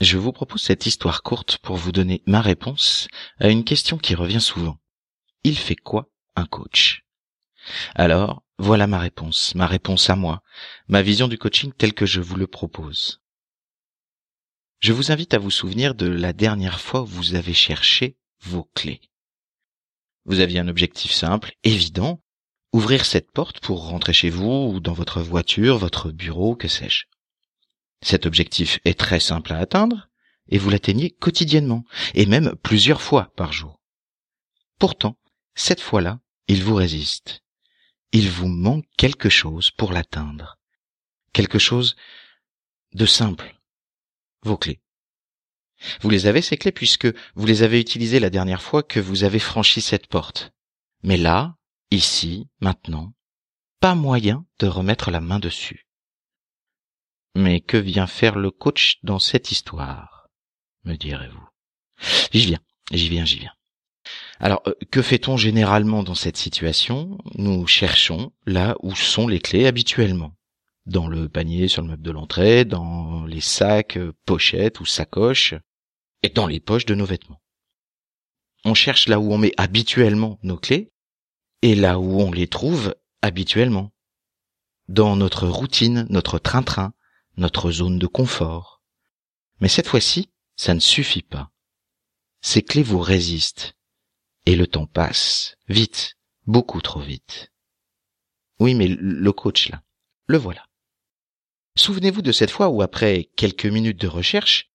Je vous propose cette histoire courte pour vous donner ma réponse à une question qui revient souvent. Il fait quoi un coach? Alors, voilà ma réponse, ma réponse à moi, ma vision du coaching telle que je vous le propose. Je vous invite à vous souvenir de la dernière fois où vous avez cherché vos clés. Vous aviez un objectif simple, évident, ouvrir cette porte pour rentrer chez vous ou dans votre voiture, votre bureau, que sais-je. Cet objectif est très simple à atteindre et vous l'atteignez quotidiennement et même plusieurs fois par jour. Pourtant, cette fois-là, il vous résiste. Il vous manque quelque chose pour l'atteindre. Quelque chose de simple. Vos clés. Vous les avez, ces clés, puisque vous les avez utilisées la dernière fois que vous avez franchi cette porte. Mais là, ici, maintenant, pas moyen de remettre la main dessus. Mais que vient faire le coach dans cette histoire me direz-vous? J'y viens, j'y viens, j'y viens. Alors, euh, que fait-on généralement dans cette situation? Nous cherchons là où sont les clés habituellement. Dans le panier sur le meuble de l'entrée, dans les sacs, euh, pochettes ou sacoches, et dans les poches de nos vêtements. On cherche là où on met habituellement nos clés, et là où on les trouve habituellement. Dans notre routine, notre train-train, notre zone de confort. Mais cette fois-ci, ça ne suffit pas. Ces clés vous résistent. Et le temps passe, vite, beaucoup trop vite. Oui, mais le coach là, le voilà. Souvenez-vous de cette fois où après quelques minutes de recherche,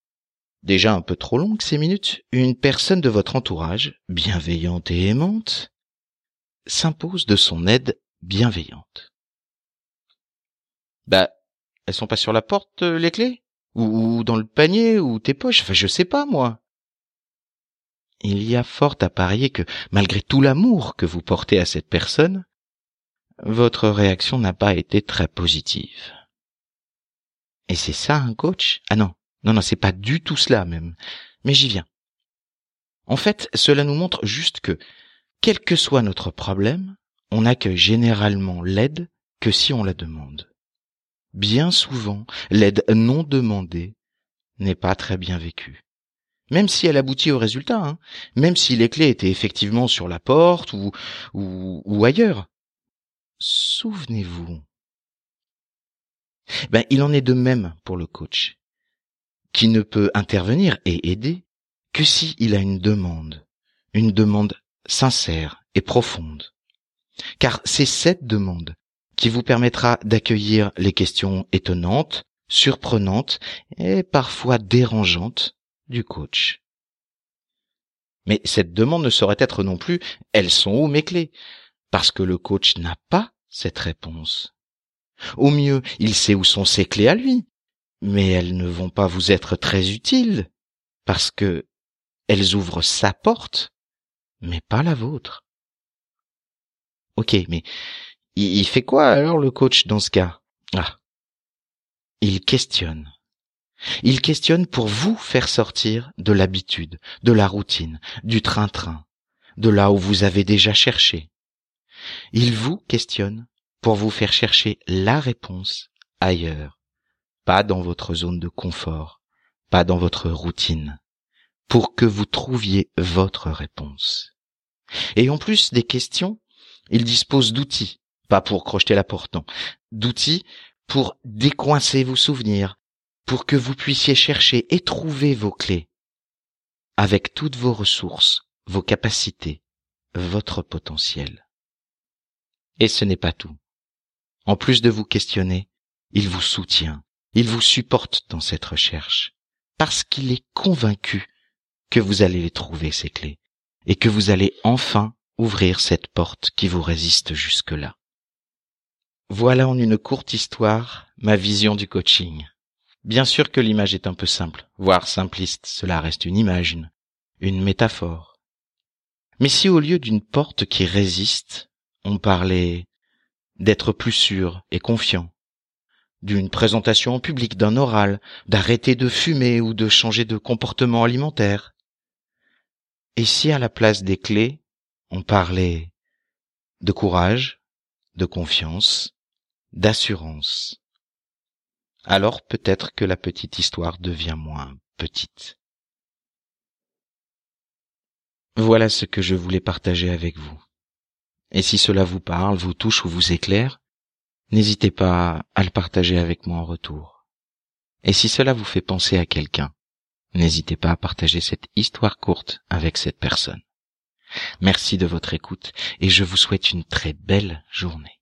déjà un peu trop longues ces minutes, une personne de votre entourage, bienveillante et aimante, s'impose de son aide bienveillante. Bah, elles sont pas sur la porte, euh, les clés? Ou, dans le panier ou tes poches, enfin je sais pas moi. Il y a fort à parier que, malgré tout l'amour que vous portez à cette personne, votre réaction n'a pas été très positive. Et c'est ça un coach? Ah non, non, non, c'est pas du tout cela même. Mais j'y viens. En fait, cela nous montre juste que, quel que soit notre problème, on n'a que généralement l'aide que si on la demande bien souvent, l'aide non demandée n'est pas très bien vécue. Même si elle aboutit au résultat, hein. même si les clés étaient effectivement sur la porte ou, ou, ou ailleurs. Souvenez-vous. Ben, il en est de même pour le coach, qui ne peut intervenir et aider que si il a une demande, une demande sincère et profonde. Car c'est cette demande qui vous permettra d'accueillir les questions étonnantes, surprenantes et parfois dérangeantes du coach. Mais cette demande ne saurait être non plus elles sont où mes clés parce que le coach n'a pas cette réponse. Au mieux, il sait où sont ses clés à lui, mais elles ne vont pas vous être très utiles parce que elles ouvrent sa porte, mais pas la vôtre. Ok, mais il fait quoi alors le coach dans ce cas? Ah. Il questionne. Il questionne pour vous faire sortir de l'habitude, de la routine, du train-train, de là où vous avez déjà cherché. Il vous questionne pour vous faire chercher la réponse ailleurs, pas dans votre zone de confort, pas dans votre routine, pour que vous trouviez votre réponse. Et en plus des questions, il dispose d'outils pas pour crocheter la porte, non, d'outils pour décoincer vos souvenirs, pour que vous puissiez chercher et trouver vos clés, avec toutes vos ressources, vos capacités, votre potentiel. Et ce n'est pas tout. En plus de vous questionner, il vous soutient, il vous supporte dans cette recherche, parce qu'il est convaincu que vous allez trouver, ces clés, et que vous allez enfin ouvrir cette porte qui vous résiste jusque-là. Voilà en une courte histoire ma vision du coaching. Bien sûr que l'image est un peu simple, voire simpliste, cela reste une image, une, métaphore. Mais si au lieu d'une porte qui résiste, on parlait d'être plus sûr et confiant, d'une présentation en public, d'un oral, d'arrêter de fumer ou de changer de comportement alimentaire. Et si à la place des clés, on parlait de courage, de confiance, d'assurance. Alors peut-être que la petite histoire devient moins petite. Voilà ce que je voulais partager avec vous. Et si cela vous parle, vous touche ou vous éclaire, n'hésitez pas à le partager avec moi en retour. Et si cela vous fait penser à quelqu'un, n'hésitez pas à partager cette histoire courte avec cette personne. Merci de votre écoute et je vous souhaite une très belle journée.